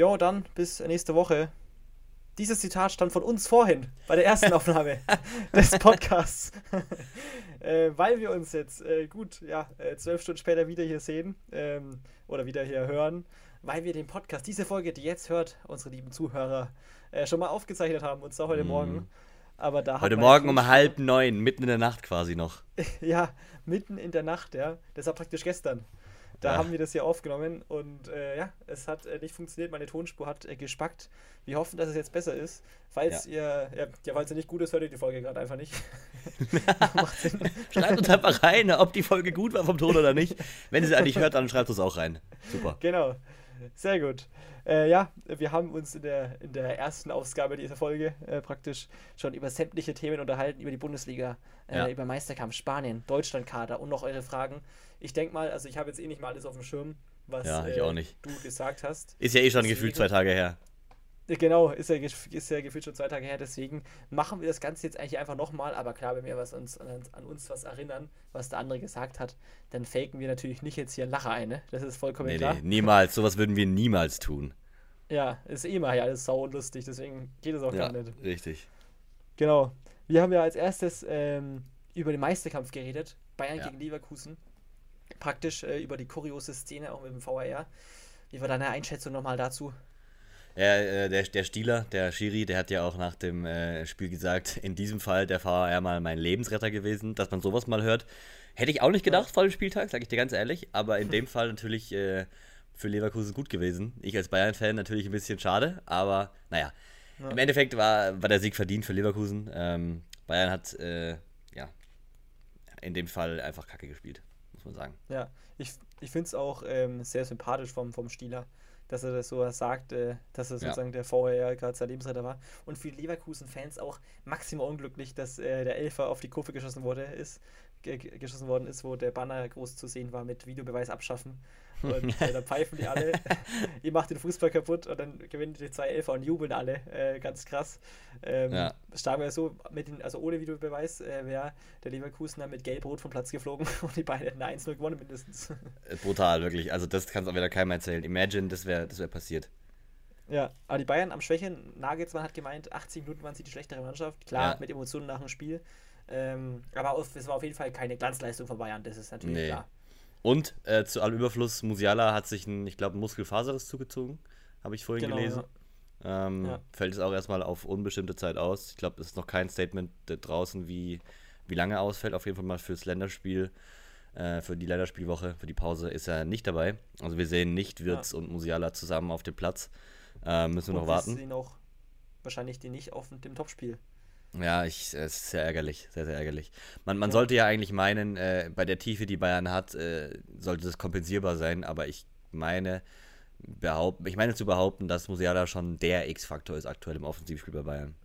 jo, dann bis nächste Woche. Dieses Zitat stammt von uns vorhin, bei der ersten Aufnahme des Podcasts. äh, weil wir uns jetzt äh, gut, ja, äh, zwölf Stunden später wieder hier sehen ähm, oder wieder hier hören, weil wir den Podcast, diese Folge, die jetzt hört, unsere lieben Zuhörer, äh, schon mal aufgezeichnet haben, und zwar heute mm. Morgen. Aber da heute Morgen um halb neun, mitten in der Nacht quasi noch. ja, mitten in der Nacht, ja. Das war praktisch gestern. Da ja. haben wir das hier aufgenommen und äh, ja, es hat äh, nicht funktioniert. Meine Tonspur hat äh, gespackt. Wir hoffen, dass es jetzt besser ist. Falls ja. ihr, ja, ja, falls ihr nicht gut ist, hört ihr die Folge gerade einfach nicht. schreibt uns einfach rein, ob die Folge gut war vom Ton oder nicht. Wenn ihr sie eigentlich hört, dann schreibt es auch rein. Super. Genau. Sehr gut. Äh, ja, wir haben uns in der, in der ersten Ausgabe dieser Folge äh, praktisch schon über sämtliche Themen unterhalten, über die Bundesliga, äh, ja. über Meisterkampf, Spanien, Deutschlandkader und noch eure Fragen. Ich denke mal, also ich habe jetzt eh nicht mal alles auf dem Schirm, was ja, äh, du gesagt hast. Ist ja eh schon gefühlt zwei Tage her. Genau, ist ja, ist ja gefühlt schon zwei Tage her, deswegen machen wir das Ganze jetzt eigentlich einfach nochmal, aber klar, wenn wir was uns, an, an, uns was erinnern, was der andere gesagt hat, dann faken wir natürlich nicht jetzt hier einen Lacher ein, ne? Das ist vollkommen nee, klar. Nee, niemals, sowas würden wir niemals tun. Ja, ist eh mal ja alles sau lustig, deswegen geht es auch ja, gar nicht. Richtig. Genau. Wir haben ja als erstes ähm, über den Meisterkampf geredet, Bayern ja. gegen Leverkusen. Praktisch äh, über die kuriose Szene auch mit dem VAR. Wie war deine Einschätzung nochmal dazu? Ja, äh, der, der Stieler, der Schiri, der hat ja auch nach dem äh, Spiel gesagt, in diesem Fall der VAR mal mein Lebensretter gewesen, dass man sowas mal hört. Hätte ich auch nicht gedacht ja. vor dem Spieltag, sage ich dir ganz ehrlich, aber in dem Fall natürlich äh, für Leverkusen gut gewesen. Ich als Bayern-Fan natürlich ein bisschen schade, aber naja. Ja. Im Endeffekt war, war der Sieg verdient für Leverkusen. Ähm, Bayern hat äh, ja in dem Fall einfach kacke gespielt, muss man sagen. Ja, ich, ich finde es auch ähm, sehr sympathisch vom, vom Stieler dass er das so sagt, äh, dass er sozusagen ja. der VAR gerade sein Lebensretter war. Und für die Leverkusen-Fans auch maximal unglücklich, dass äh, der Elfer auf die Kurve geschossen wurde, ist, geschossen worden ist, wo der Banner groß zu sehen war mit Videobeweis abschaffen. Und äh, da pfeifen die alle, ihr macht den Fußball kaputt und dann gewinnen die zwei Elfer und jubeln alle. Äh, ganz krass. Ähm, ja. Stark wäre so, mit den, also ohne Videobeweis äh, wäre der Leverkusener mit Gelb-Rot vom Platz geflogen und die beiden hätten 1-0 gewonnen mindestens. Äh, brutal, wirklich. Also das kann es auch wieder keinem erzählen. Imagine, das wäre das wär passiert. Ja, aber die Bayern am Schwächen, Nagelsmann hat gemeint, 80 Minuten waren sie die schlechtere Mannschaft. Klar, ja. mit Emotionen nach dem Spiel. Ähm, aber es war auf jeden Fall keine Glanzleistung von Bayern, das ist natürlich nee. klar. Und äh, zu allem Überfluss, Musiala hat sich ein, ich glaube, ein Muskelfaserriss zugezogen, habe ich vorhin genau, gelesen. Ja. Ähm, ja. Fällt es auch erstmal auf unbestimmte Zeit aus. Ich glaube, es ist noch kein Statement draußen, wie, wie lange ausfällt. Auf jeden Fall mal fürs Länderspiel, äh, für die Länderspielwoche, für die Pause ist er nicht dabei. Also wir sehen nicht Wirtz ja. und Musiala zusammen auf dem Platz. Äh, müssen wir und noch warten. Wir sehen auch wahrscheinlich die nicht auf dem Topspiel. Ja, ich, es ist sehr ärgerlich, sehr, sehr ärgerlich. Man, man ja. sollte ja eigentlich meinen, äh, bei der Tiefe, die Bayern hat, äh, sollte das kompensierbar sein, aber ich meine, behaupten, ich meine zu behaupten, dass Musiala schon der X-Faktor ist aktuell im Offensivspiel bei Bayern.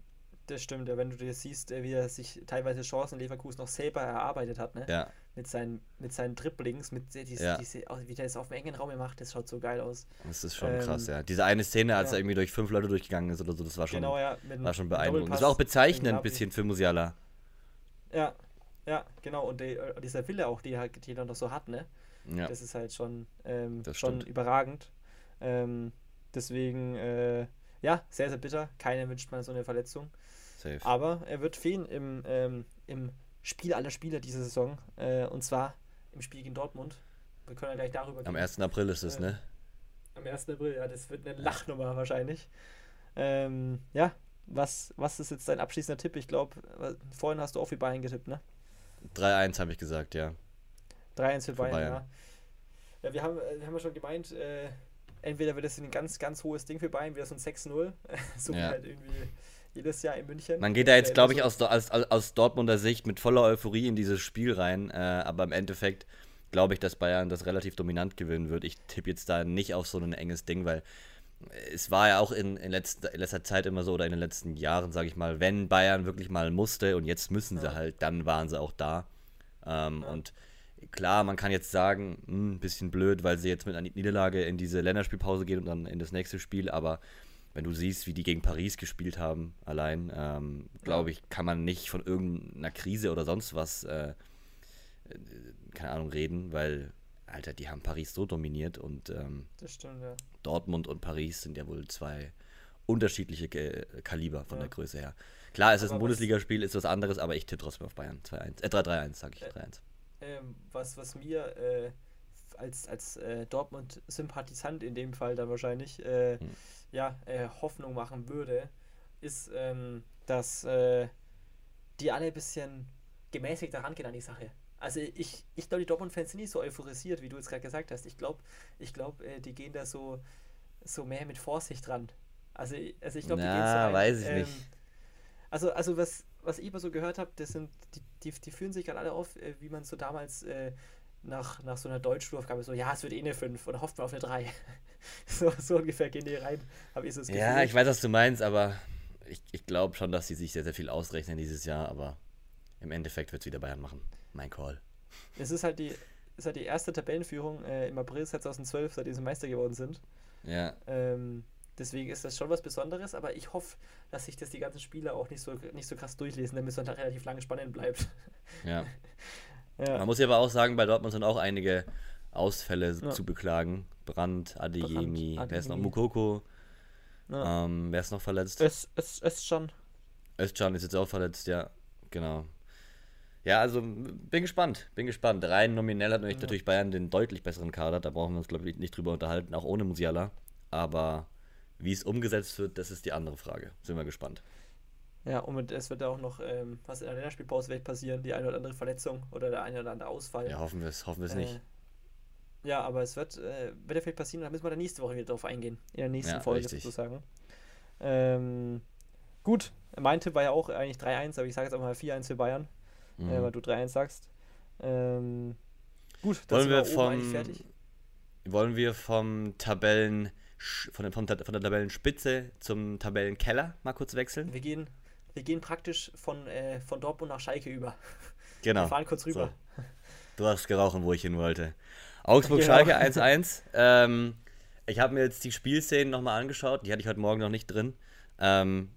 Das stimmt, ja, wenn du dir siehst, äh, wie er sich teilweise Chancen Leverkusen noch selber erarbeitet hat, ne? Ja. Mit seinen, mit seinen Dribblings, mit diese, ja. diese, wie der es auf dem engen Raum macht, das schaut so geil aus. Das ist schon ähm, krass, ja. Diese eine Szene, als ja. er irgendwie durch fünf Leute durchgegangen ist oder so, das war schon, genau, ja, war schon beeindruckend. Das war auch bezeichnend ein bisschen für Musiala. Ja, ja, genau. Und die, äh, dieser Wille auch, die er, die er noch so hat, ne? Ja. Das ist halt schon, ähm, schon überragend. Ähm, deswegen, äh, ja, sehr, sehr bitter. Keiner wünscht man so eine Verletzung. Safe. Aber er wird fehlen im, ähm, im Spiel aller Spieler diese Saison. Äh, und zwar im Spiel gegen Dortmund. Wir können ja gleich darüber gehen. Am 1. April ist es, äh, ne? Am 1. April, ja, das wird eine Lachnummer wahrscheinlich. Ähm, ja, was, was ist jetzt dein abschließender Tipp? Ich glaube, vorhin hast du auch für Bayern getippt, ne? 3-1 habe ich gesagt, ja. 3-1 für, Bayern, Bayern, ja. Ja, wir haben, wir haben ja schon gemeint, äh, entweder wird es ein ganz, ganz hohes Ding für Bayern, wieder so ein 6-0, so ja. halt irgendwie jedes Jahr in München. Man geht da jetzt, glaube ich, aus, aus, aus Dortmunder Sicht mit voller Euphorie in dieses Spiel rein, äh, aber im Endeffekt glaube ich, dass Bayern das relativ dominant gewinnen wird. Ich tippe jetzt da nicht auf so ein enges Ding, weil es war ja auch in, in, letzter, in letzter Zeit immer so oder in den letzten Jahren, sage ich mal, wenn Bayern wirklich mal musste und jetzt müssen sie ja. halt, dann waren sie auch da. Ähm, ja. Und klar, man kann jetzt sagen, ein hm, bisschen blöd, weil sie jetzt mit einer Niederlage in diese Länderspielpause gehen und dann in das nächste Spiel, aber wenn du siehst, wie die gegen Paris gespielt haben, allein, ähm, glaube ich, kann man nicht von irgendeiner Krise oder sonst was, äh, keine Ahnung, reden, weil Alter, die haben Paris so dominiert und ähm, stimmt, ja. Dortmund und Paris sind ja wohl zwei unterschiedliche Kaliber von ja. der Größe her. Klar, es ist ein Bundesligaspiel, ist was anderes, aber ich tippe trotzdem auf Bayern. 2-1. Äh, 3-1, sag ich. 3-1. Äh, ähm, was, was mir äh, als, als äh, Dortmund-Sympathisant in dem Fall dann wahrscheinlich äh, hm. ja, äh, Hoffnung machen würde, ist, ähm, dass äh, die alle ein bisschen gemäßigt daran gehen an die Sache. Also ich, ich glaube, die Dortmund-Fans sind nicht so euphorisiert, wie du jetzt gerade gesagt hast. Ich glaube, ich glaub, die gehen da so, so mehr mit Vorsicht dran. Also, also ich glaube, die gehen so ein, weiß ich ähm, nicht. Also, also was, was ich immer so gehört habe, das sind, die, die, die fühlen sich gerade alle auf, äh, wie man so damals äh, nach, nach so einer Deutschschulaufgabe so, ja, es wird eh eine 5 oder hofft man auf eine 3. so, so ungefähr gehen die rein, habe ich so das Gefühl. Ja, ich weiß, was du meinst, aber ich, ich glaube schon, dass sie sich sehr, sehr viel ausrechnen dieses Jahr, aber im Endeffekt wird es wieder Bayern machen. Mein Call. Es ist halt die, ist halt die erste Tabellenführung äh, im April 2012, seitdem sie Meister geworden sind. Ja. Ähm, Deswegen ist das schon was Besonderes, aber ich hoffe, dass sich das die ganzen Spieler auch nicht so, nicht so krass durchlesen, damit es dann relativ lange spannend bleibt. Ja. ja. Man muss ja aber auch sagen, bei Dortmund sind auch einige Ausfälle ja. zu beklagen. Brand, Adeyemi, wer ist noch? Mukoko. Ja. Ähm, wer ist noch verletzt? Es, es, Özcan. Özcan ist jetzt auch verletzt, ja. Genau. Ja, also bin gespannt, bin gespannt. Rein nominell hat natürlich Bayern den deutlich besseren Kader, da brauchen wir uns, glaube ich, nicht drüber unterhalten, auch ohne Musiala. Aber wie es umgesetzt wird, das ist die andere Frage. Sind wir gespannt. Ja, und es wird auch noch ähm, was in der Länderspielpause wird passieren, die eine oder andere Verletzung oder der eine oder andere Ausfall. Ja, hoffen wir es, hoffen wir es äh, nicht. Ja, aber es wird, äh, wird ja vielleicht passieren, da müssen wir dann nächste Woche wieder drauf eingehen. In der nächsten ja, Folge richtig. sozusagen. Ähm, gut, mein Tipp war ja auch eigentlich 3-1, aber ich sage jetzt einfach mal 4-1 für Bayern, mhm. äh, weil du 3-1 sagst. Ähm, gut, dann wollen wir vom, Wollen wir vom Tabellen von, von, von der Tabellenspitze zum Tabellenkeller mal kurz wechseln? Wir gehen, wir gehen praktisch von, äh, von Dortmund nach Schalke über. Genau. Wir fahren kurz rüber. So. Du hast gerochen, wo ich hin wollte. Augsburg-Schalke genau. 1-1. ähm, ich habe mir jetzt die Spielszenen nochmal angeschaut. Die hatte ich heute Morgen noch nicht drin. Ähm,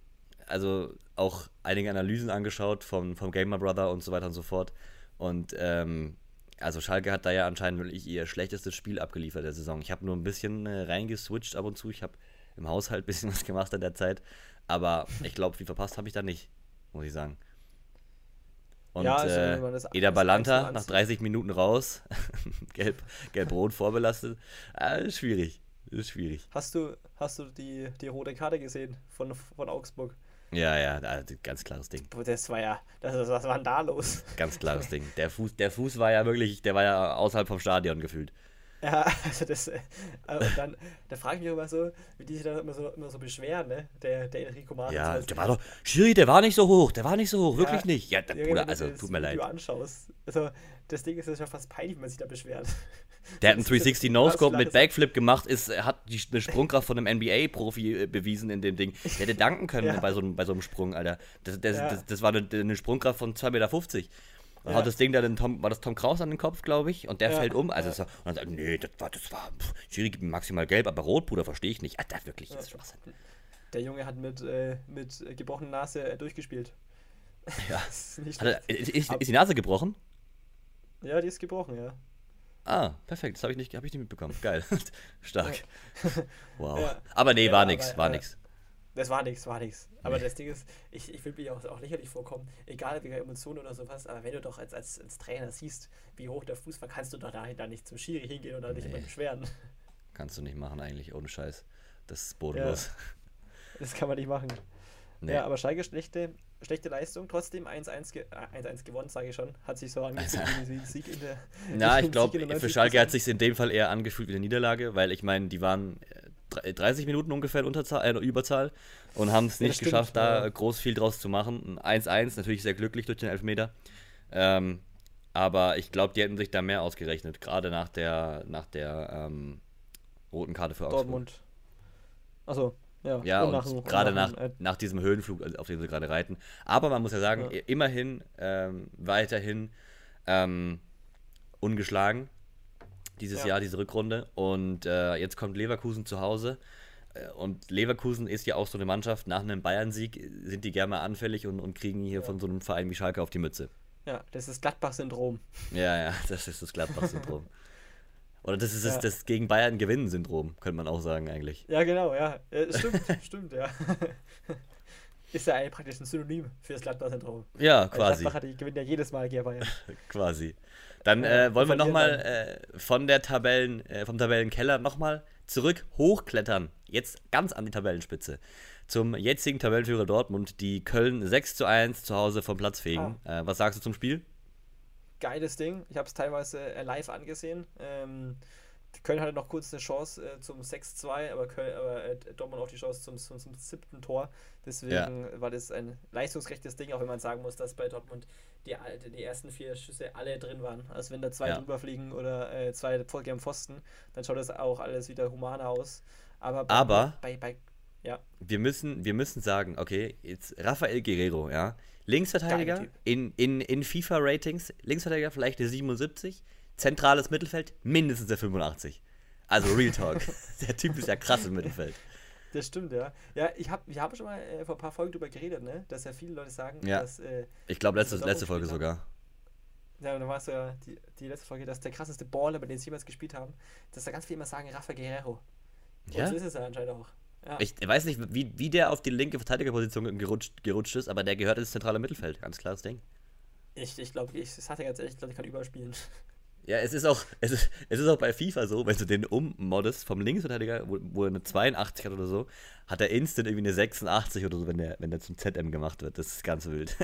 also auch einige Analysen angeschaut vom, vom Gamer Brother und so weiter und so fort. Und ähm, also Schalke hat da ja anscheinend wirklich ihr schlechtestes Spiel abgeliefert der Saison. Ich habe nur ein bisschen äh, reingeswitcht ab und zu. Ich habe im Haushalt ein bisschen was gemacht in der Zeit. Aber ich glaube, viel verpasst habe ich da nicht, muss ich sagen. Und ja, also, äh, Eda Balanta nach 30 Minuten raus, gelb, gelb-rot vorbelastet. Äh, schwierig. Ist schwierig. Hast du, hast du die, die rote Karte gesehen von, von Augsburg? Ja, ja, ganz klares Ding. Das war ja, das, was war denn da los? Ganz klares Ding. Der Fuß, der Fuß war ja wirklich, der war ja außerhalb vom Stadion gefühlt. Ja, also das, äh, und dann, da frage ich mich immer so, wie die sich dann immer so, immer so beschweren, ne? Der, der Enrico Martins. Ja, der war doch, Schiri, der war nicht so hoch, der war nicht so hoch, ja, wirklich nicht. Ja, der Bruder, also, tut mir leid. Wenn du anschaust, also, das Ding ist ja fast peinlich, wenn man sich da beschwert. Der hat einen 360 No-Scope mit Backflip gemacht, ist, hat die, eine Sprungkraft von einem NBA-Profi äh, bewiesen in dem Ding. Der hätte danken können ja. bei, so, bei so einem Sprung, Alter. Das, das, ja. das, das war eine, eine, Sprungkraft von 2,50 Meter. Und ja. hat das Ding da den Tom, war das Tom Kraus an den Kopf, glaube ich, und der fällt um. Also ja. und dann sagt, nee, das war, das war, Schiri gibt maximal gelb, aber rot, Bruder, verstehe ich nicht. Alter, wirklich, das ist Schwachsinn. Der Junge hat mit, äh, mit gebrochener Nase äh, durchgespielt. Ja. ist, er, ist, ist, ist die Nase gebrochen? Ja, die ist gebrochen, ja. Ah, perfekt. Das habe ich, nicht, hab ich nicht mitbekommen. Geil. Stark. wow. Ja. Aber nee, war ja, nix, war äh, nix. Das war nix, war nix. Aber nee. das Ding ist, ich, ich will mich auch, auch lächerlich vorkommen, egal wie Emotionen oder sowas, aber wenn du doch als, als, als Trainer siehst, wie hoch der Fuß war, kannst du doch da, da nicht zum Schiri hingehen oder nee. nicht immer beschweren. Kannst du nicht machen eigentlich, ohne Scheiß. Das ist bodenlos. Ja. Das kann man nicht machen. Nee. Ja, aber Schalke schlechte, schlechte Leistung, trotzdem 1-1 ge äh, gewonnen, sage ich schon. Hat sich so angefühlt wie ein Sieg in der. Na, ich glaube, für Schalke hat sich in dem Fall eher angefühlt wie eine Niederlage, weil ich meine, die waren 30 äh, Minuten ungefähr Unterzahl, äh, Überzahl und haben es nicht stimmt, geschafft, ja. da groß viel draus zu machen. 1-1, natürlich sehr glücklich durch den Elfmeter. Ähm, aber ich glaube, die hätten sich da mehr ausgerechnet, gerade nach der, nach der ähm, roten Karte für Augsburg. Dortmund. Achso, ja, ja und, und gerade nach, nach, nach, diesem Höhenflug, auf dem sie gerade reiten. Aber man muss ja sagen, ja. immerhin ähm, weiterhin ähm, ungeschlagen dieses ja. Jahr, diese Rückrunde. Und äh, jetzt kommt Leverkusen zu Hause. Äh, und Leverkusen ist ja auch so eine Mannschaft, nach einem Bayern-Sieg sind die gerne mal anfällig und, und kriegen hier ja. von so einem Verein wie Schalke auf die Mütze. Ja, das ist das Gladbach-Syndrom. Ja, ja, das ist das Gladbach-Syndrom. Oder das ist ja. das, das gegen Bayern gewinnen Syndrom, könnte man auch sagen eigentlich. Ja, genau, ja. stimmt, stimmt, ja. ist ja eigentlich praktisch ein Synonym für das Gladbach-Syndrom. Ja, quasi. Gladbach die gewinnen ja jedes Mal gegen Bayern. quasi. Dann äh, wollen wir nochmal äh, von der Tabellen, äh, vom Tabellenkeller nochmal zurück hochklettern. Jetzt ganz an die Tabellenspitze. Zum jetzigen Tabellenführer Dortmund, die Köln 6 zu 1 zu Hause vom Platz fegen. Ah. Äh, was sagst du zum Spiel? Geiles Ding. Ich habe es teilweise äh, live angesehen. Ähm, Köln hatte noch kurz eine Chance äh, zum 6-2, aber, Köln, aber äh, Dortmund auch die Chance zum, zum, zum siebten Tor. Deswegen ja. war das ein leistungsgerechtes Ding, auch wenn man sagen muss, dass bei Dortmund die, die ersten vier Schüsse alle drin waren. Also wenn da zwei ja. drüber fliegen oder äh, zwei Folge am Pfosten, dann schaut das auch alles wieder humaner aus. Aber, bei, aber bei, bei, ja. wir, müssen, wir müssen sagen, okay, jetzt Rafael Guerrero, ja, Linksverteidiger in, in, in FIFA-Ratings, Linksverteidiger vielleicht der 77, zentrales Mittelfeld mindestens der 85. Also Real Talk. der Typ ist ja krass im Mittelfeld. Das stimmt, ja. Ja, ich habe ich hab schon mal äh, vor ein paar Folgen darüber geredet, ne? dass ja viele Leute sagen, ja. dass. Äh, ich glaube, letzte, letzte Folge haben. sogar. Ja, und dann war es ja die, die letzte Folge, dass der krasseste Baller, bei dem sie jemals gespielt haben, dass da ganz viele immer sagen, Rafa Guerrero. Und ja? so ist es ja anscheinend auch. Ja. Ich weiß nicht, wie, wie der auf die linke Verteidigerposition gerutscht, gerutscht ist, aber der gehört ins zentrale Mittelfeld. Ganz klares Ding. Ich, ich glaube, ich, das hatte ganz ehrlich, ich glaube, ich kann überspielen. Ja, es ist auch, es ist, es ist auch bei FIFA so, wenn du den ummoddest vom Linksverteidiger, wo, wo er eine 82 hat oder so, hat er instant irgendwie eine 86 oder so, wenn der, wenn der zum ZM gemacht wird. Das ist ganz wild.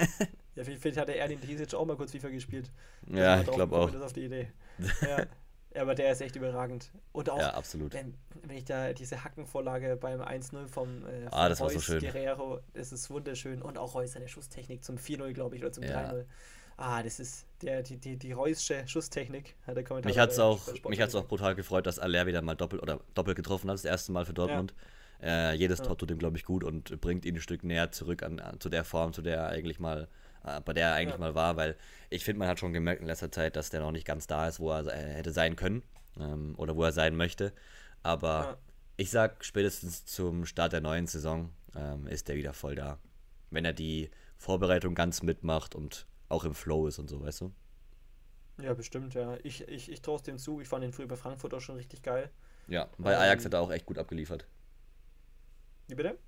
ja, vielleicht hat er den Drisic auch mal kurz FIFA gespielt. Ja, ich glaube auch. Das auf die Idee. Ja. aber der ist echt überragend. Und auch, ja, absolut. Wenn, wenn ich da diese Hackenvorlage beim 1-0 vom, äh, ah, das Reus war so schön. Guerrero, das ist wunderschön. Und auch Reus seine Schusstechnik zum 4-0, glaube ich, oder zum ja. 3-0 ah, das ist der, die, die, die Reusche Schusstechnik, hat der Kommentar. Mich hat es auch, mich hat's auch brutal gefreut, dass Aller wieder mal doppelt oder doppelt getroffen hat, das erste Mal für Dortmund. Ja. Äh, jedes ja. Tor tut ihm, glaube ich, gut und bringt ihn ein Stück näher zurück an, an zu der Form, zu der er eigentlich mal, äh, bei der er eigentlich ja. mal war, weil ich finde, man hat schon gemerkt in letzter Zeit, dass der noch nicht ganz da ist, wo er äh, hätte sein können ähm, oder wo er sein möchte. Aber ich sag, spätestens zum Start der neuen Saison ähm, ist er wieder voll da. Wenn er die Vorbereitung ganz mitmacht und auch im Flow ist und so, weißt du? Ja, bestimmt, ja. Ich, ich, ich traue es dem zu. Ich fand den früher bei Frankfurt auch schon richtig geil. Ja, bei Ajax ähm, hat er auch echt gut abgeliefert. Wie bitte?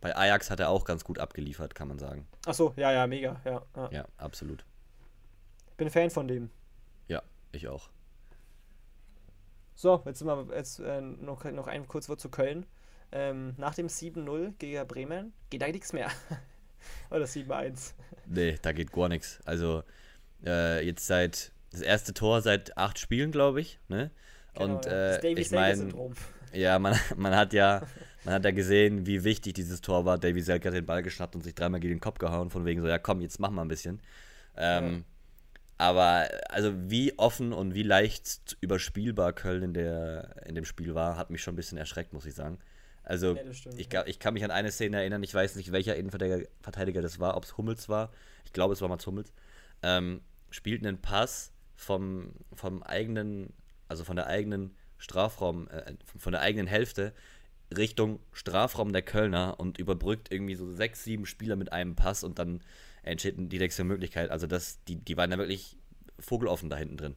Bei Ajax hat er auch ganz gut abgeliefert, kann man sagen. Ach so, ja, ja, mega, ja. Ja, ja absolut. Bin Fan von dem. Ja, ich auch. So, jetzt, sind wir, jetzt äh, noch, noch ein kurz Wort zu Köln. Ähm, nach dem 7-0 gegen Bremen geht da nichts mehr. Oder 7-1. Nee, da geht gar nichts. Also äh, jetzt seit das erste Tor seit acht Spielen, glaube ich. Ne? Genau, und äh, ich meine, ja, man, man hat ja, man hat ja gesehen, wie wichtig dieses Tor war. Davy Selke hat den Ball geschnappt und sich dreimal gegen den Kopf gehauen, von wegen so, ja komm, jetzt mach mal ein bisschen. Ähm, ja. Aber also wie offen und wie leicht überspielbar Köln in, der, in dem Spiel war, hat mich schon ein bisschen erschreckt, muss ich sagen. Also, ja, stimmt, ich, ich kann mich an eine Szene erinnern, ich weiß nicht, welcher Innenverteidiger das war, ob es Hummels war. Ich glaube, es war Mats Hummels. Ähm, spielt einen Pass vom, vom eigenen, also von der eigenen Strafraum, äh, von der eigenen Hälfte Richtung Strafraum der Kölner und überbrückt irgendwie so sechs, sieben Spieler mit einem Pass und dann entsteht die nächste Möglichkeit. Also das, die, die waren da wirklich vogeloffen da hinten drin.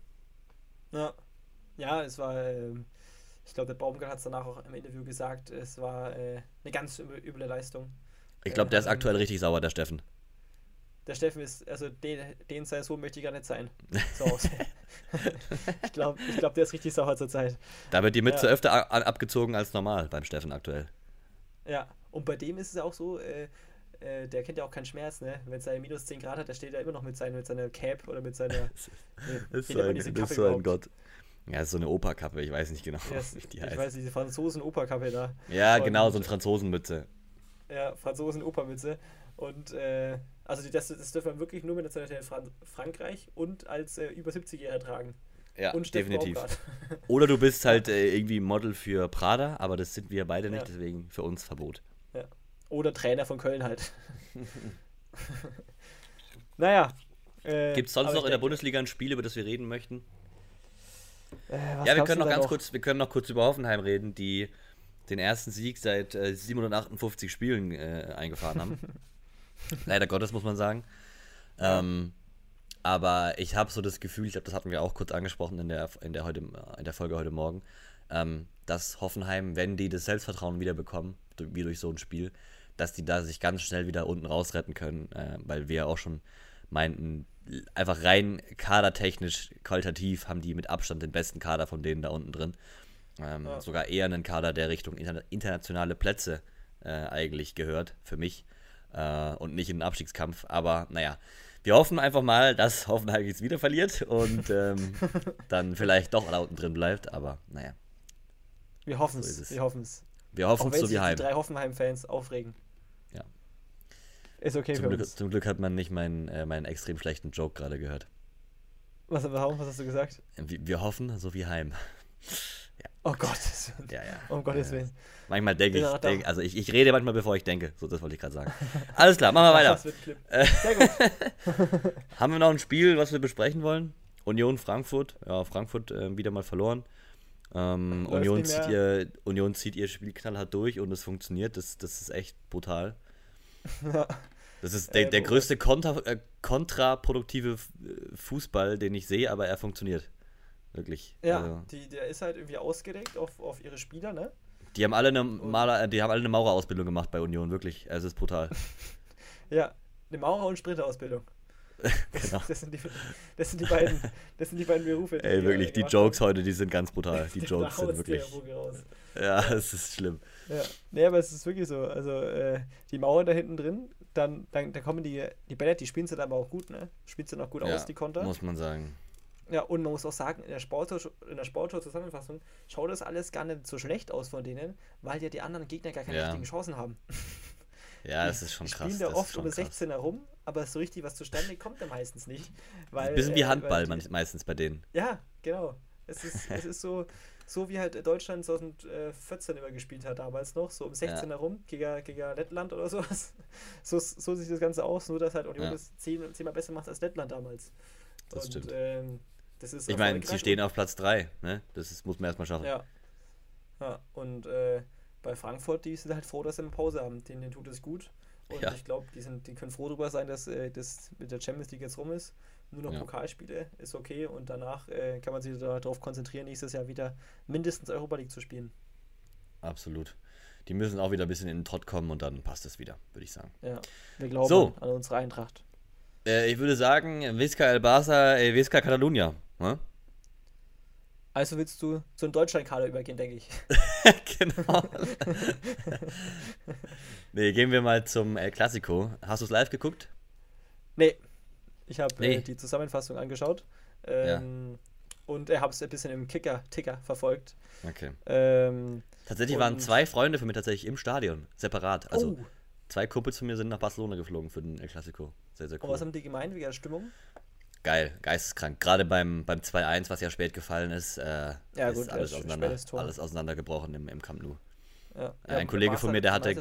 Ja, ja, es war. Äh ich glaube, der Baumgart hat es danach auch im Interview gesagt, es war äh, eine ganz üble Leistung. Ich glaube, der ist aktuell richtig sauer, der Steffen. Der Steffen ist, also den, den sei so möchte ich gar nicht sein. So ich glaube, ich glaub, der ist richtig sauer zur Zeit. Da wird die Mütze ja. öfter abgezogen als normal beim Steffen aktuell. Ja, und bei dem ist es ja auch so, äh, äh, der kennt ja auch keinen Schmerz, ne? Wenn es minus 10 Grad hat, der steht ja immer noch mit, sein, mit seiner Cap oder mit seiner. Nee, ist so ein, ist so ein Gott. Ja, so eine Operkappe, ich weiß nicht genau, yes, wie die heißt. Ich weiß, diese Franzosen-Operkappe da. Ja, und, genau, so eine Franzosenmütze. Ja, Franzosen-Opermütze. Und, äh, also die, das, das dürfen wir wirklich nur mit der Nationalität Fran Frankreich und als äh, über 70-Jähriger tragen. Ja, und definitiv. Oder du bist halt äh, irgendwie Model für Prada, aber das sind wir beide nicht, ja. deswegen für uns Verbot. Ja. Oder Trainer von Köln halt. naja. Äh, Gibt es sonst noch in der Bundesliga ein Spiel, über das wir reden möchten? Äh, ja, wir können noch ganz noch? kurz, wir können noch kurz über Hoffenheim reden, die den ersten Sieg seit äh, 758 Spielen äh, eingefahren haben. Leider Gottes, muss man sagen. Ähm, Aber ich habe so das Gefühl, ich glaube, das hatten wir auch kurz angesprochen in der, in der, heute, in der Folge heute Morgen, ähm, dass Hoffenheim, wenn die das Selbstvertrauen wieder bekommen, wie durch so ein Spiel, dass die da sich ganz schnell wieder unten rausretten können, äh, weil wir auch schon meinten, einfach rein kadertechnisch, qualitativ haben die mit Abstand den besten Kader von denen da unten drin. Ähm, ja. Sogar eher einen Kader, der Richtung interna internationale Plätze äh, eigentlich gehört, für mich. Äh, und nicht in den Abstiegskampf. Aber naja, wir hoffen einfach mal, dass Hoffenheim jetzt wieder verliert und ähm, dann vielleicht doch da unten drin bleibt. Aber naja. Wir hoffen es. So wir hoffen es. Wir hoffen es so wie Heim. die drei Hoffenheim-Fans aufregen. Ist okay zum für Glück, uns. Zum Glück hat man nicht meinen, äh, meinen extrem schlechten Joke gerade gehört. Was, warum? Was hast du gesagt? Wir, wir hoffen, so wie Heim. Ja. Oh Gott. Ja, ja. Um Gottes Willen. Manchmal denke ich, denk, also ich, ich rede manchmal, bevor ich denke. So, das wollte ich gerade sagen. Alles klar, machen wir weiter. Das wird Clip. Sehr gut. Haben wir noch ein Spiel, was wir besprechen wollen? Union Frankfurt. Ja, Frankfurt äh, wieder mal verloren. Ähm, Union, zieht ihr, Union zieht ihr Spiel knallhart durch und es funktioniert. Das, das ist echt brutal. Ja. Das ist der, der größte kontra, äh, kontraproduktive äh, Fußball, den ich sehe, aber er funktioniert. Wirklich. Ja, also. die, der ist halt irgendwie ausgelegt auf, auf ihre Spieler, ne? Die haben alle eine Maler, die haben alle eine Maurerausbildung gemacht bei Union, wirklich. Also es ist brutal. ja, eine Maurer- und Sprinterausbildung. genau. Das sind, die, das, sind die beiden, das sind die beiden Berufe. Die Ey, wirklich, die Jokes haben. heute, die sind ganz brutal. Die Jokes sind wirklich. Ja, es ist schlimm. Ja, nee, aber es ist wirklich so. Also, äh, die Mauer da hinten drin, dann, dann, dann kommen die, die Bälle, die spielen sie dann aber auch gut, ne? Spielt sie noch gut ja, aus, die Konter. Muss man sagen. Ja, und man muss auch sagen, in der Sportschau, in der Sportschau-Zusammenfassung schaut das alles gar nicht so schlecht aus von denen, weil ja die anderen Gegner gar keine ja. richtigen Chancen haben. Ja, das ist schon krass. Die spielen da oft um 16 herum, aber so richtig was zustande kommt da meistens nicht. Weil, Ein bisschen wie äh, Handball die, meistens bei denen. Ja, genau. Es ist, es ist so, so wie halt Deutschland 2014 immer gespielt hat damals noch, so um 16 ja. herum, gegen, gegen Lettland oder sowas. So, so sieht das Ganze aus, nur dass halt Union ja. das zehnmal, zehnmal besser macht als Lettland damals. Das Und, stimmt. Ähm, das ist ich meine, sie stehen auf Platz 3, ne? Das ist, muss man erstmal schaffen. Ja. Ja, und äh, bei Frankfurt, die sind halt froh, dass sie eine Pause haben. Denen, denen tut es gut. Und ja. ich glaube, die, die können froh darüber sein, dass äh, das mit der Champions League jetzt rum ist. Nur noch ja. Pokalspiele ist okay und danach äh, kann man sich darauf konzentrieren, nächstes Jahr wieder mindestens Europa League zu spielen. Absolut. Die müssen auch wieder ein bisschen in den Trott kommen und dann passt es wieder, würde ich sagen. Ja, wir glauben so. an unsere Eintracht. Äh, ich würde sagen, Visca El Barça, äh, Visca Catalunya. Ne? Also willst du zum Deutschlandkader übergehen, denke ich. genau. nee, gehen wir mal zum äh, Klassiko. Hast du es live geguckt? Nee. Ich habe nee. äh, die Zusammenfassung angeschaut. Ähm, ja. Und er habe es ein bisschen im Kicker, Ticker verfolgt. Okay. Ähm, tatsächlich waren zwei Freunde von mir tatsächlich im Stadion, separat. Also oh. zwei Kumpels von mir sind nach Barcelona geflogen für den El Clasico. Sehr, sehr cool. Und was haben die gemeint wegen der Stimmung? Geil, geisteskrank. Gerade beim, beim 2-1, was ja spät gefallen ist, äh, ja, ist gut, alles, auseinander, alles auseinandergebrochen im, im Camp Nou. Ja. Äh, ein Kollege von mir, der hatte.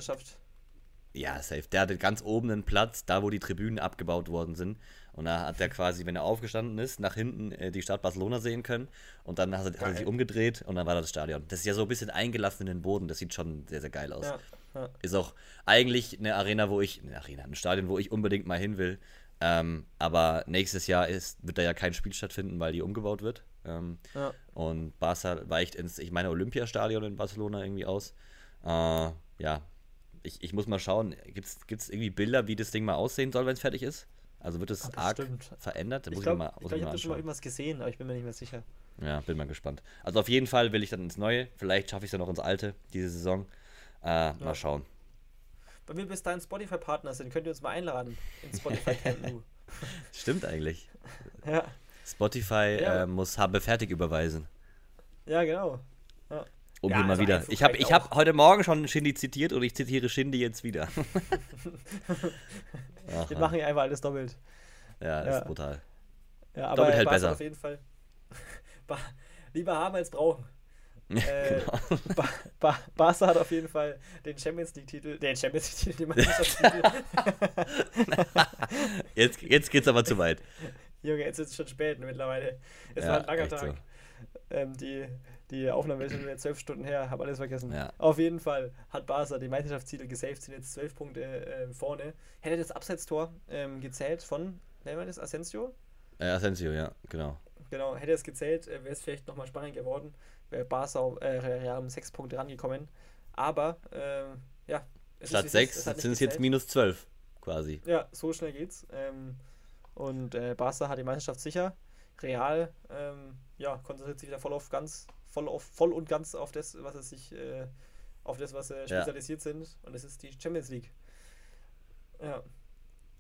Ja, safe. Der hatte ganz oben einen Platz, da wo die Tribünen abgebaut worden sind. Und da hat er quasi, wenn er aufgestanden ist, nach hinten äh, die Stadt Barcelona sehen können. Und dann hat er, hat er, sich umgedreht und dann war da das Stadion. Das ist ja so ein bisschen eingelassen in den Boden. Das sieht schon sehr, sehr geil aus. Ja, ja. Ist auch eigentlich eine Arena, wo ich, eine Arena, ein Stadion, wo ich unbedingt mal hin will. Ähm, aber nächstes Jahr ist, wird da ja kein Spiel stattfinden, weil die umgebaut wird. Ähm, ja. Und Barca weicht ins, ich meine, Olympiastadion in Barcelona irgendwie aus. Äh, ja, ich, ich muss mal schauen, gibt es irgendwie Bilder, wie das Ding mal aussehen soll, wenn es fertig ist? Also wird es arg stimmt. verändert? ich glaube, ich, glaub, ich habe da schon mal irgendwas gesehen, aber ich bin mir nicht mehr sicher. Ja, bin mal gespannt. Also auf jeden Fall will ich dann ins Neue. Vielleicht schaffe ich es ja noch ins Alte, diese Saison. Äh, ja. Mal schauen. Wenn wir bis dahin Spotify-Partner sind, könnt ihr uns mal einladen in Spotify Stimmt eigentlich. Ja. Spotify ja. Äh, muss Habe fertig überweisen. Ja, genau. Ja. Um ja, mal also wieder. Ich habe ich hab heute Morgen schon Shindy zitiert und ich zitiere Shindy jetzt wieder. Wir machen ja einfach alles doppelt. Ja, ja. ist brutal. Ja, aber doppelt hält besser. auf jeden Fall. Lieber haben als brauchen. Äh, genau. ba ba Barca hat auf jeden Fall den Champions League-Titel, den Champions League-Titel, den Meisterschaftstitel. jetzt, jetzt geht's aber zu weit. Junge, jetzt ist es schon spät mittlerweile. Es ja, war ein langer Tag. So. Ähm, die, die Aufnahme ist schon wieder zwölf Stunden her, habe alles vergessen. Ja. Auf jeden Fall hat Barca die Meisterschaftsziele gesaved, sind jetzt zwölf Punkte äh, vorne. Hätte das Abseitstor ähm, gezählt von, wer war das, Asensio? Äh, Asensio, ja, genau. Genau, hätte es gezählt, äh, wäre es vielleicht nochmal spannend geworden. Wäre Barca äh, Real um sechs Punkte rangekommen. Aber, äh, ja. Statt sechs sind es jetzt minus zwölf, quasi. Ja, so schnell geht's. Ähm, und äh, Barca hat die Meisterschaft sicher. Real, ähm, ja, konzentriert sich wieder voll auf ganz, voll auf, voll und ganz auf das, was es sich, äh, auf das, was sie spezialisiert ja. sind. Und das ist die Champions League. Ja.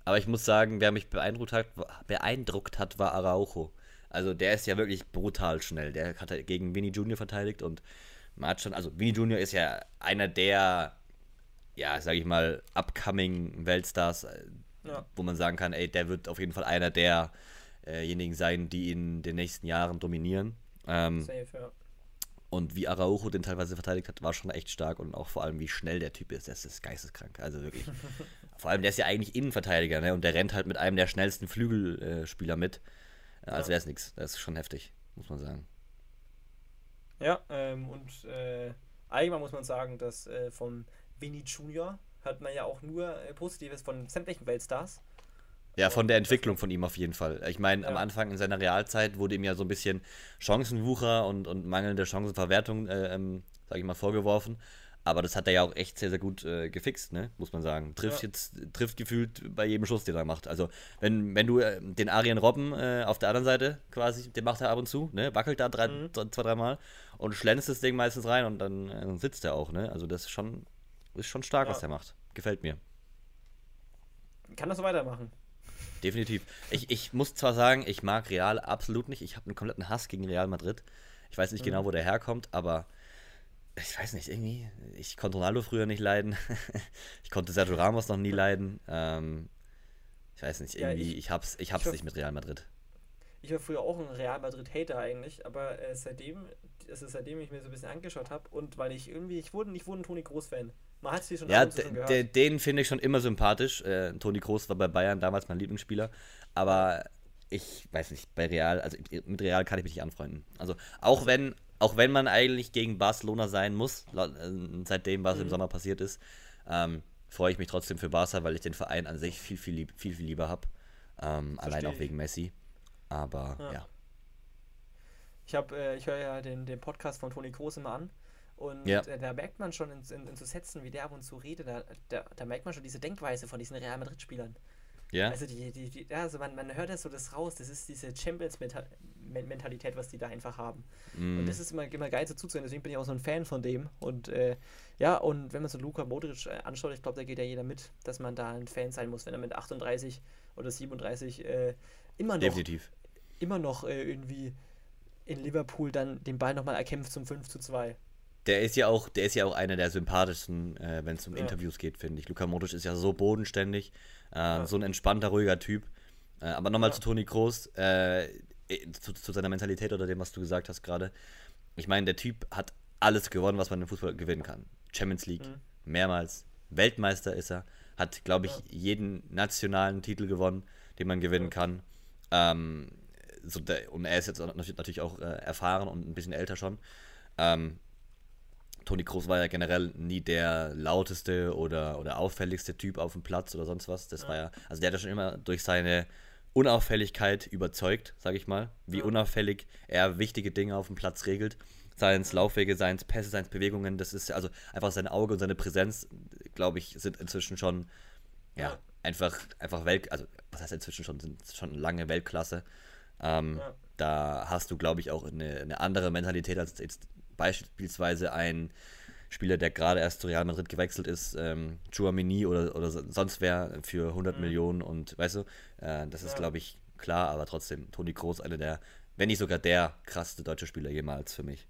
Aber ich muss sagen, wer mich beeindruckt hat, beeindruckt hat, war Araujo. Also der ist ja wirklich brutal schnell. Der hat halt gegen Vinny Junior verteidigt und man hat schon, also Vinny Junior ist ja einer der, ja, sag ich mal, upcoming Weltstars, äh, ja. wo man sagen kann, ey, der wird auf jeden Fall einer derjenigen sein, die in den nächsten Jahren dominieren. Ähm, Safe, ja. Und wie Araujo den teilweise verteidigt hat, war schon echt stark und auch vor allem, wie schnell der Typ ist. Das ist geisteskrank. Also wirklich. vor allem, der ist ja eigentlich Innenverteidiger, ne? Und der rennt halt mit einem der schnellsten Flügelspieler mit. Als wäre es nichts. Das ist schon heftig, muss man sagen. Ja, ähm, und äh, allgemein muss man sagen, dass äh, von Vinny Junior hört man ja auch nur äh, Positives von sämtlichen Weltstars. Ja, von der Entwicklung von ihm auf jeden Fall. Ich meine, ja. am Anfang in seiner Realzeit wurde ihm ja so ein bisschen Chancenwucher und, und mangelnde Chancenverwertung, äh, ähm, sag ich mal, vorgeworfen. Aber das hat er ja auch echt sehr, sehr gut äh, gefixt, ne? muss man sagen. Trifft ja. jetzt, trifft gefühlt bei jedem Schuss, den er macht. Also, wenn, wenn du äh, den Arjen Robben äh, auf der anderen Seite quasi, den macht er ab und zu, ne? wackelt da drei, mhm. zwei, dreimal und schlänzt das Ding meistens rein und dann, äh, dann sitzt er auch. Ne? Also, das ist schon, ist schon stark, ja. was er macht. Gefällt mir. Kann das so weitermachen? Definitiv. Ich, ich muss zwar sagen, ich mag Real absolut nicht. Ich habe einen kompletten Hass gegen Real Madrid. Ich weiß nicht mhm. genau, wo der herkommt, aber ich weiß nicht, irgendwie, ich konnte Ronaldo früher nicht leiden. ich konnte Sergio Ramos noch nie leiden. Ähm, ich weiß nicht, irgendwie, ja, ich, ich hab's, ich hab's ich war, nicht mit Real Madrid. Ich war früher auch ein Real Madrid-Hater eigentlich, aber äh, seitdem, also seitdem ich mir so ein bisschen angeschaut habe und weil ich irgendwie, ich wurde, ich wurde ein Toni Groß-Fan. Man hat sie schon Ja, schon gehört. den finde ich schon immer sympathisch. Äh, Toni Groß war bei Bayern damals mein Lieblingsspieler, aber ich weiß nicht, bei Real, also mit Real kann ich mich nicht anfreunden. Also auch wenn auch wenn man eigentlich gegen Barcelona sein muss, äh, seitdem was mhm. im Sommer passiert ist, ähm, freue ich mich trotzdem für Barca, weil ich den Verein an sich viel, viel, lieb, viel, viel lieber habe. Ähm, allein auch wegen Messi. Aber ja. ja. Ich habe, äh, ich höre ja den, den Podcast von Toni Kroos immer an. Und ja. äh, da merkt man schon in, in, in, so Sätzen, wie der ab und zu redet, da, da, da merkt man schon diese Denkweise von diesen Real Madrid-Spielern. Ja. Also die, die, die, also man, man hört das so das raus, das ist diese Champions-Mentalität, was die da einfach haben. Mm. Und das ist immer, immer geil so zuzuhören, deswegen bin ich auch so ein Fan von dem. Und äh, ja, und wenn man so Luka Modric äh, anschaut, ich glaube, da geht ja jeder mit, dass man da ein Fan sein muss, wenn er mit 38 oder 37 äh, immer noch, Definitiv. immer noch äh, irgendwie in Liverpool dann den Ball nochmal erkämpft zum 5 zu 2. Der ist ja auch, der ist ja auch einer der sympathischsten, äh, wenn es um ja. Interviews geht, finde ich. Luka Modric ist ja so bodenständig, äh, ja. so ein entspannter, ruhiger Typ. Äh, aber nochmal ja. zu Toni Kroos, äh, zu, zu, seiner Mentalität oder dem, was du gesagt hast gerade. Ich meine, der Typ hat alles gewonnen, was man im Fußball gewinnen kann. Champions League, mhm. mehrmals. Weltmeister ist er. Hat, glaube ich, jeden nationalen Titel gewonnen, den man gewinnen kann. Ähm, so der, und er ist jetzt natürlich auch äh, erfahren und ein bisschen älter schon. Ähm, Toni Kroos war ja generell nie der lauteste oder, oder auffälligste Typ auf dem Platz oder sonst was. Das ja. war ja, also der hat ja schon immer durch seine Unauffälligkeit überzeugt, sage ich mal, wie ja. unauffällig er wichtige Dinge auf dem Platz regelt. Seien es Laufwege, seien es Pässe, seien es Bewegungen, das ist also einfach sein Auge und seine Präsenz, glaube ich, sind inzwischen schon, ja, ja, einfach, einfach Welt, also was heißt inzwischen schon, sind schon lange Weltklasse. Ähm, da hast du, glaube ich, auch eine, eine andere Mentalität als jetzt beispielsweise ein Spieler, der gerade erst zu Real Madrid gewechselt ist, ähm, Chouamini oder, oder sonst wer für 100 mhm. Millionen und weißt du, äh, das ist glaube ich klar, aber trotzdem Toni Kroos einer der, wenn nicht sogar der krasseste deutsche Spieler jemals für mich.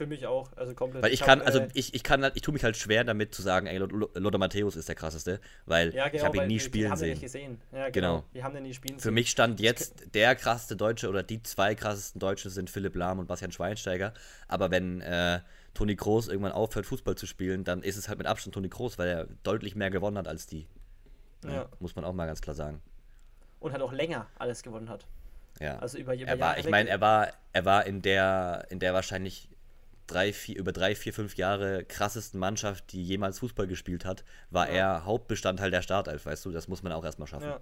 Für mich auch, also komplett. Weil ich, ich kann, hab, also äh, ich, ich kann, ich tue mich halt schwer damit zu sagen, ey, Lothar Matthäus ist der krasseste, weil ja, genau, ich habe ihn nie wir, spielen wir sehen. Nicht gesehen. Ja, genau. genau. Wir haben den nie spielen Für sehen. mich stand jetzt der krasseste Deutsche oder die zwei krassesten Deutschen sind Philipp Lahm und Bastian Schweinsteiger. Aber wenn äh, Toni Kroos irgendwann aufhört, Fußball zu spielen, dann ist es halt mit Abstand Toni Kroos, weil er deutlich mehr gewonnen hat als die. Ja. Ja, muss man auch mal ganz klar sagen. Und halt auch länger alles gewonnen hat. Ja. Also über, über er war, Ich meine, er war, er war in der, in der wahrscheinlich drei, vier, über drei, vier, fünf Jahre krassesten Mannschaft, die jemals Fußball gespielt hat, war ja. er Hauptbestandteil der Startelf, weißt du, das muss man auch erstmal schaffen. Ja.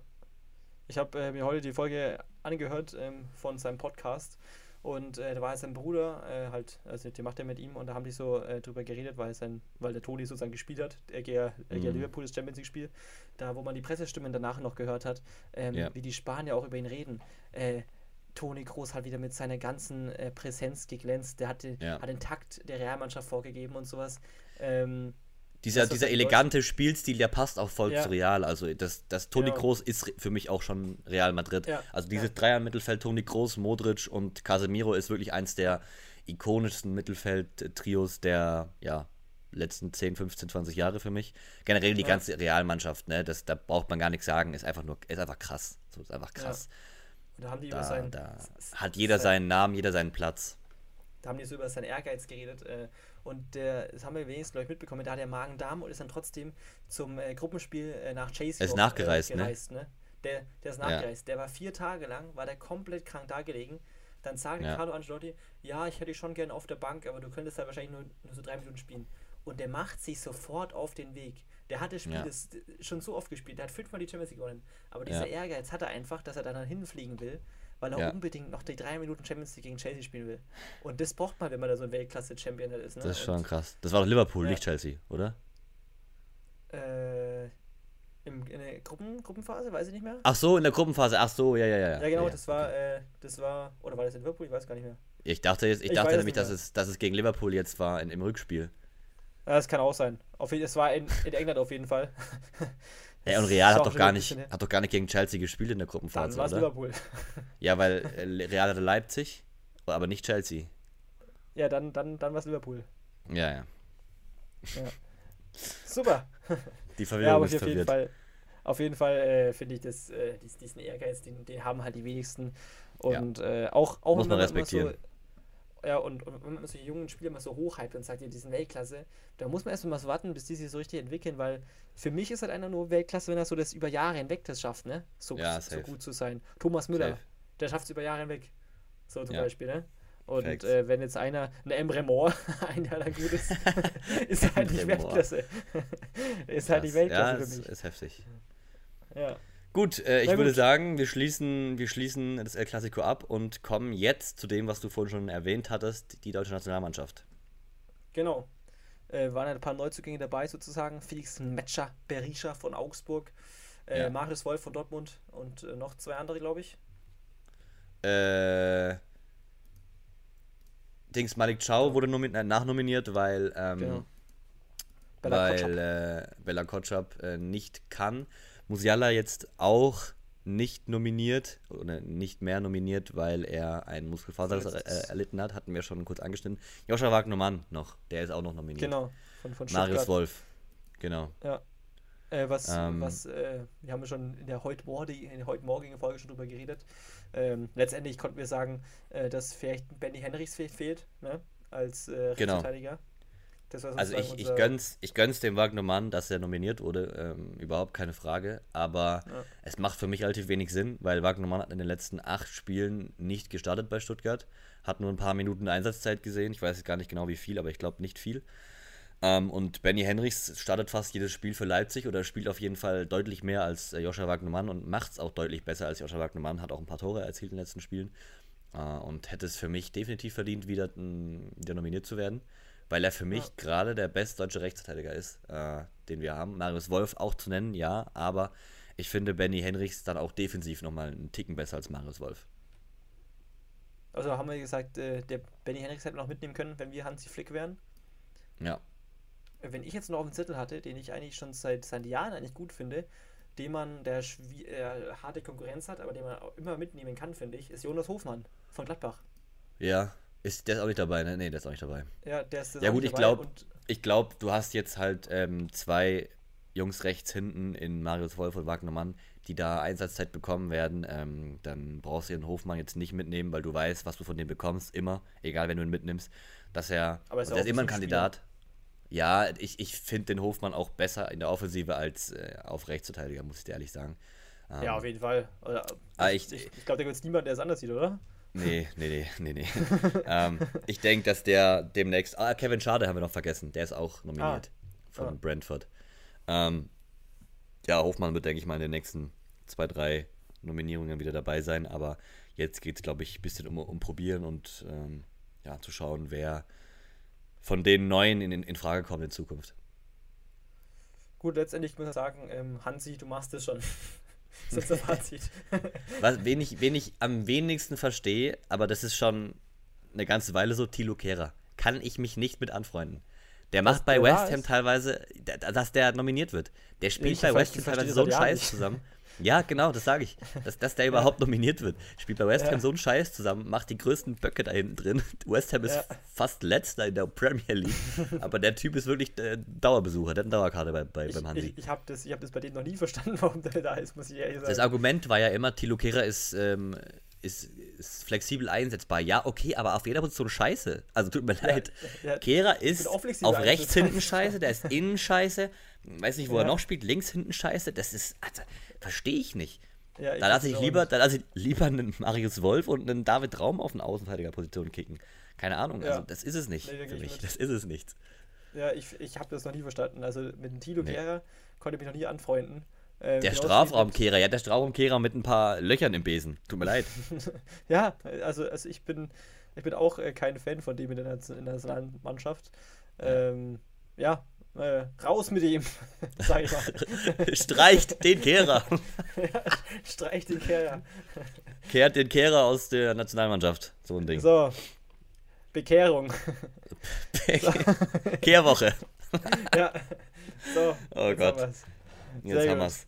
Ich habe äh, mir heute die Folge angehört ähm, von seinem Podcast und äh, da war sein Bruder, äh, halt, also die macht er mit ihm und da haben die so äh, drüber geredet, weil sein, weil der Toni sozusagen gespielt hat, er geht mhm. Liverpool das Champions League Spiel, da wo man die Pressestimmen danach noch gehört hat, ähm, ja. wie die Spanier auch über ihn reden. Toni Groß hat wieder mit seiner ganzen äh, Präsenz geglänzt, der hat den, ja. hat den Takt der Realmannschaft vorgegeben und sowas. Ähm, dieser, dieser elegante Spielstil, der passt auch voll ja. zu Real. Also das, das Toni genau. Kroos ist für mich auch schon Real Madrid. Ja. Also dieses ja. Dreier-Mittelfeld, Toni Kroos, Modric und Casemiro ist wirklich eins der ikonischsten Mittelfeld-Trios der ja, letzten 10, 15, 20 Jahre für mich. Generell die ganze Realmannschaft, ne, das, da braucht man gar nichts sagen, ist einfach nur, ist einfach krass. So, ist einfach krass. Da, haben die da, seinen, da hat jeder seinen Namen, jeder seinen Platz. Da haben die so über seinen Ehrgeiz geredet. Äh, und der, das haben wir wenigstens, glaube ich, mitbekommen, da hat er Magen-Darm und ist dann trotzdem zum äh, Gruppenspiel äh, nach Chase ist nachgereist, äh, gereist, ne? ne? Der, der ist nachgereist. Ja. Der war vier Tage lang, war der komplett krank da gelegen. Dann sagt ja. Carlo Ancelotti, ja, ich hätte dich schon gerne auf der Bank, aber du könntest da wahrscheinlich nur, nur so drei Minuten spielen. Und der macht sich sofort auf den Weg. Der hat das Spiel ja. das schon so oft gespielt. Der hat fünfmal die Champions League gewonnen. Aber dieser ja. Ehrgeiz hat er einfach, dass er dann hinfliegen will weil er ja. unbedingt noch die drei Minuten Champions League gegen Chelsea spielen will. Und das braucht man, wenn man da so ein Weltklasse-Champion ist. Ne? Das ist schon und, krass. Das war doch Liverpool, nicht Chelsea, oder? Äh, im, in der Gruppen, Gruppenphase, weiß ich nicht mehr. Ach so, in der Gruppenphase, ach so, ja, ja, ja. Ja, genau, das war, äh, das war, oder war das in Liverpool? Ich weiß gar nicht mehr. Ich dachte jetzt, ich, ich dachte nämlich, dass es, dass es gegen Liverpool jetzt war in, im Rückspiel. Das kann auch sein. Auf, es war in, in England auf jeden Fall. Ja, und Real hat doch, gar nicht, hat doch gar nicht gegen Chelsea gespielt in der Gruppenphase, Dann oder? Liverpool. Ja, weil äh, Real hatte Leipzig, aber nicht Chelsea. Ja, dann, dann, dann war es Liverpool. Ja, ja. ja. Super. Die Verwirrung ja, ist auf verwirrt. Jeden Fall, auf jeden Fall äh, finde ich, das, äh, diesen Ehrgeiz, den, den haben halt die wenigsten. Und ja. äh, auch, auch Muss man respektieren. So, ja, und, und wenn man solche jungen Spieler mal so hochhypt und sagt, ja, die sind Weltklasse, da muss man erstmal mal so warten, bis die sich so richtig entwickeln, weil für mich ist halt einer nur Weltklasse, wenn er so das über Jahre hinweg das schafft, ne? So, ja, so gut zu sein. Thomas Müller, safe. der schafft es über Jahre hinweg. So zum ja. Beispiel, ne? Und äh, wenn jetzt einer, ein Emre Moore, ein Jahr lang gut ist, ist halt nicht Weltklasse. ist halt nicht Weltklasse ja, für mich. Ist, ist heftig. Ja. Gut, äh, ich würde sagen, wir schließen, wir schließen das El Clasico ab und kommen jetzt zu dem, was du vorhin schon erwähnt hattest, die deutsche Nationalmannschaft. Genau. Äh, waren ein paar Neuzugänge dabei sozusagen. Felix Metscher, Berisha von Augsburg, äh, ja. Marius Wolf von Dortmund und äh, noch zwei andere, glaube ich. Äh, Dings Malik Chow wurde äh, nachnominiert, weil, ähm, genau. Bella weil Kotschap. Äh, Bella Kotschap nicht kann. Musiala jetzt auch nicht nominiert oder nicht mehr nominiert, weil er einen Muskelfaser äh, erlitten hat, hatten wir schon kurz angeschnitten. Joscha Wagnermann noch, der ist auch noch nominiert. Genau, von, von Marius Wolf, genau. Ja. Äh, was, ähm, was äh, wir haben schon in der heute, in der heute morgigen Folge schon drüber geredet. Ähm, letztendlich konnten wir sagen, äh, dass vielleicht Benny Henrichs fehlt, ne? als äh, genau. Rechtsverteidiger. Genau also ich, ich, gönn's, ich gönn's dem Wagner-Mann, dass er nominiert wurde, ähm, überhaupt keine Frage. Aber ja. es macht für mich relativ wenig Sinn, weil Wagner-Mann hat in den letzten acht Spielen nicht gestartet bei Stuttgart, hat nur ein paar Minuten Einsatzzeit gesehen. Ich weiß jetzt gar nicht genau wie viel, aber ich glaube nicht viel. Ähm, und Benny Henrichs startet fast jedes Spiel für Leipzig oder spielt auf jeden Fall deutlich mehr als äh, Joscha Wagner-Mann und macht es auch deutlich besser als Joscha Wagner-Mann, hat auch ein paar Tore erzielt in den letzten Spielen äh, und hätte es für mich definitiv verdient, wieder, wieder nominiert zu werden weil er für mich ja. gerade der bestdeutsche Rechtsverteidiger ist, äh, den wir haben. Marius Wolf auch zu nennen, ja, aber ich finde Benny Henrichs dann auch defensiv nochmal einen Ticken besser als Marius Wolf. Also haben wir gesagt, äh, der Benny Henrichs hätte noch mitnehmen können, wenn wir Hansi Flick wären. Ja. Wenn ich jetzt noch einen Zettel hatte, den ich eigentlich schon seit, seit Jahren eigentlich gut finde, den man, der äh, harte Konkurrenz hat, aber den man auch immer mitnehmen kann, finde ich, ist Jonas Hofmann von Gladbach. Ja, ist, der ist auch nicht dabei, ne? Nee, der ist auch nicht dabei. Ja, der ist, der Ja, gut, ich glaube, ich glaube, du hast jetzt halt ähm, zwei Jungs rechts hinten in Marius Wolf und Wagner Mann, die da Einsatzzeit bekommen werden. Ähm, dann brauchst du den Hofmann jetzt nicht mitnehmen, weil du weißt, was du von dem bekommst, immer, egal wenn du ihn mitnimmst, dass er. Aber ist der ist immer ein Kandidat. Spieler. Ja, ich, ich finde den Hofmann auch besser in der Offensive als äh, auf Rechtsverteidiger, muss ich dir ehrlich sagen. Ähm, ja, auf jeden Fall. Oder, ah, ich, ich, ich glaube, da gibt es niemanden, der es anders sieht, oder? Nee, nee, nee, nee, nee. ähm, ich denke, dass der demnächst. Ah, Kevin Schade haben wir noch vergessen. Der ist auch nominiert ah. von ah. Brentford. Ähm, ja, Hofmann wird, denke ich mal, in den nächsten zwei, drei Nominierungen wieder dabei sein. Aber jetzt geht es, glaube ich, ein bisschen um, um Probieren und ähm, ja, zu schauen, wer von den Neuen in, in Frage kommt in Zukunft. Gut, letztendlich muss ich sagen, ähm, Hansi, du machst es schon. Das ist das Fazit. Was, wen, ich, wen ich am wenigsten verstehe, aber das ist schon eine ganze Weile so, Tilo Kehrer. Kann ich mich nicht mit anfreunden. Der macht bei West Ham teilweise, dass der nominiert wird. Der spielt ich bei West Ham teilweise so einen Scheiß zusammen. Ja, genau, das sage ich. Dass, dass der überhaupt nominiert wird. Spielt bei West Ham ja. so einen Scheiß zusammen, macht die größten Böcke da hinten drin. West Ham ist ja. fast letzter in der Premier League. aber der Typ ist wirklich äh, Dauerbesucher, der hat eine Dauerkarte bei, bei, ich, beim Hansi. Ich, ich habe das, hab das bei denen noch nie verstanden, warum der da ist, muss ich ehrlich sagen. Das Argument war ja immer, Tilo Kehrer ist, ähm, ist, ist, flexibel einsetzbar. Ja, okay, aber auf jeder Position scheiße. Also tut mir leid. Ja, ja, Kehrer ist auf rechts hinten scheiße, der ist innen scheiße. Weiß nicht, wo ja. er noch spielt, links hinten scheiße. Das ist, also, verstehe ich nicht. Ja, da lasse ich lieber, da lasse ich lieber einen Marius Wolf und einen David Raum auf eine Außenverteidigerposition kicken. Keine Ahnung, also das ist es nicht nee, für mich. Das ist es nicht. Ja, ich, ich habe das noch nie verstanden. Also mit dem Tilo nee. Kehrer konnte ich mich noch nie anfreunden. Äh, der Strafraumkehrer, ja, der Strafraumkehrer mit ein paar Löchern im Besen. Tut mir leid. ja, also, also ich bin ich bin auch äh, kein Fan von dem in der, Nationalmannschaft. Ähm, ja, äh, raus mit ihm, sag ich mal. Streicht den Kehrer. ja, streicht den Kehrer. Kehrt den Kehrer aus der Nationalmannschaft. So ein Ding. So. Bekehrung. Be Kehrwoche. ja. So. Oh Gott. Haben jetzt haben wir es.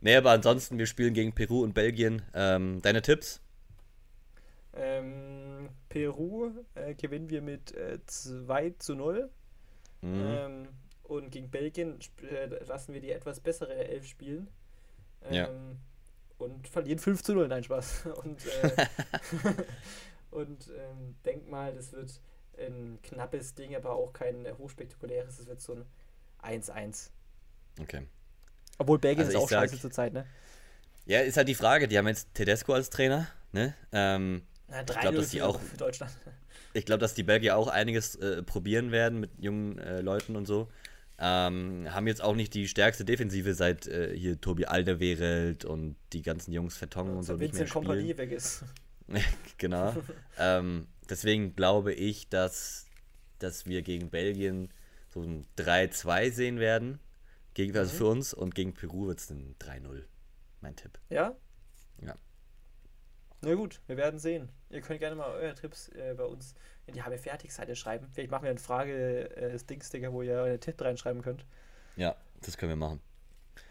Nee, aber ansonsten, wir spielen gegen Peru und Belgien. Ähm, deine Tipps? Ähm, Peru äh, gewinnen wir mit äh, 2 zu 0. Mhm. Ähm, und gegen Belgien äh, lassen wir die etwas bessere Elf spielen. Ähm, ja. Und verlieren 5 zu 0. Nein, Spaß. Und, äh, und ähm, denk mal, das wird ein knappes Ding, aber auch kein hochspektakuläres. Es wird so ein 1-1. Okay. Obwohl Belgien also ist auch sag, scheiße zur Zeit, ne? Ja, ist halt die Frage. Die haben jetzt Tedesco als Trainer, ne? Ähm, Na, ich glaube, dass die auch für Deutschland. Ich glaube, dass die Belgier auch einiges äh, probieren werden mit jungen äh, Leuten und so. Ähm, haben jetzt auch nicht die stärkste Defensive seit äh, hier Tobi Alderweireld und die ganzen Jungs Vertongen und so nicht mehr spielen. Kompanie weg ist. genau. ähm, deswegen glaube ich, dass, dass wir gegen Belgien so ein 3-2 sehen werden. Gegen, also mhm. für uns und gegen Peru wird es ein 3-0. Mein Tipp. Ja? Ja. Na gut, wir werden sehen. Ihr könnt gerne mal eure Tipps äh, bei uns in die HB Fertig-Seite schreiben. Vielleicht machen wir eine Frage äh, wo ihr eure Tipps reinschreiben könnt. Ja, das können wir machen.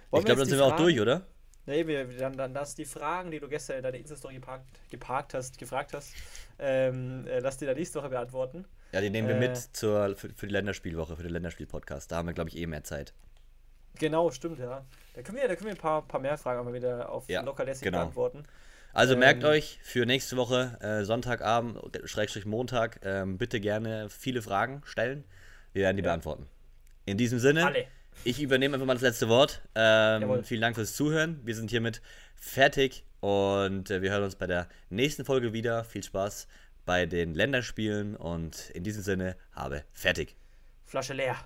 Wollen ich glaube, dann sind wir auch durch, oder? Nee, wir, dann, dann lass die Fragen, die du gestern in deiner Insta-Story geparkt, geparkt hast, gefragt hast, ähm, äh, lass die dann nächste Woche beantworten. Ja, die nehmen wir äh, mit zur, für, für die Länderspielwoche, für den Länderspiel-Podcast. Da haben wir, glaube ich, eh mehr Zeit. Genau, stimmt, ja. Da können wir, da können wir ein paar, paar mehr Fragen aber wieder auf ja, locker lässig genau. beantworten. Also ähm, merkt euch für nächste Woche, äh, Sonntagabend, Schrägstrich Montag, ähm, bitte gerne viele Fragen stellen. Wir werden die ja. beantworten. In diesem Sinne, Alle. ich übernehme einfach mal das letzte Wort. Ähm, vielen Dank fürs Zuhören. Wir sind hiermit fertig und äh, wir hören uns bei der nächsten Folge wieder. Viel Spaß bei den Länderspielen und in diesem Sinne, habe fertig. Flasche leer.